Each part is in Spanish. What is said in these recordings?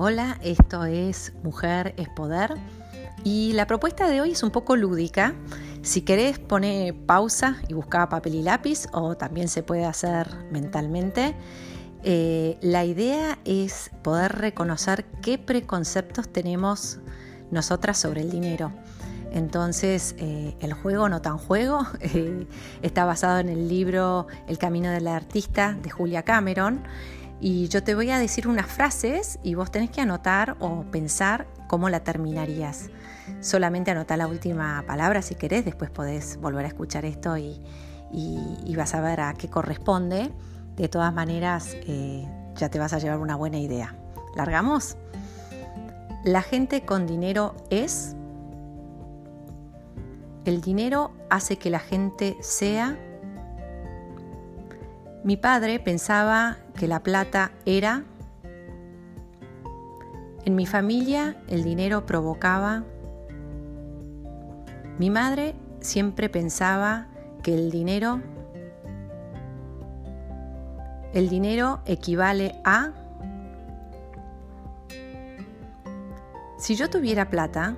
Hola, esto es Mujer es Poder y la propuesta de hoy es un poco lúdica. Si querés pone pausa y busca papel y lápiz o también se puede hacer mentalmente. Eh, la idea es poder reconocer qué preconceptos tenemos nosotras sobre el dinero. Entonces, eh, el juego no tan juego eh, está basado en el libro El camino del artista de Julia Cameron y yo te voy a decir unas frases y vos tenés que anotar o pensar cómo la terminarías. Solamente anota la última palabra si querés, después podés volver a escuchar esto y, vas a ver a qué corresponde. De todas maneras, eh, ya te vas a llevar una buena idea. ¿Largamos? La gente con dinero es... El dinero hace que la gente sea mi padre pensaba que la plata era... En mi familia el dinero provocaba... Mi madre siempre pensaba que el dinero... El dinero equivale a... Si yo tuviera plata,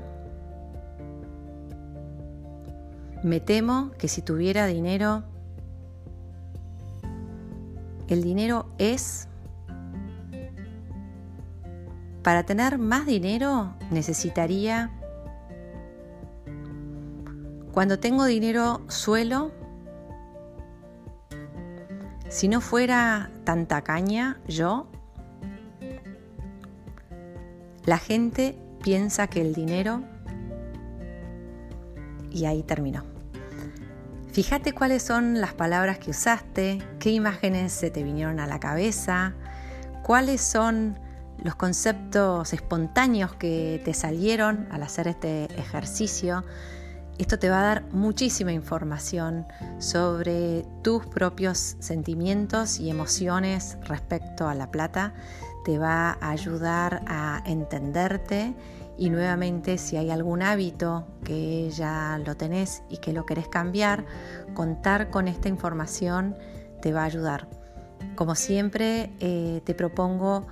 me temo que si tuviera dinero el dinero es... Para tener más dinero necesitaría... Cuando tengo dinero suelo... Si no fuera tanta caña, yo... La gente piensa que el dinero... Y ahí terminó. Fíjate cuáles son las palabras que usaste, qué imágenes se te vinieron a la cabeza, cuáles son los conceptos espontáneos que te salieron al hacer este ejercicio. Esto te va a dar muchísima información sobre tus propios sentimientos y emociones respecto a la plata. Te va a ayudar a entenderte y nuevamente, si hay algún hábito que ya lo tenés y que lo querés cambiar, contar con esta información te va a ayudar. Como siempre, eh, te propongo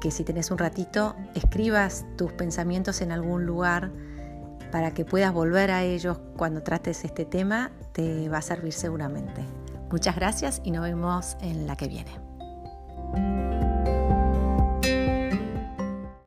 que si tenés un ratito, escribas tus pensamientos en algún lugar para que puedas volver a ellos cuando trates este tema, te va a servir seguramente. Muchas gracias y nos vemos en la que viene.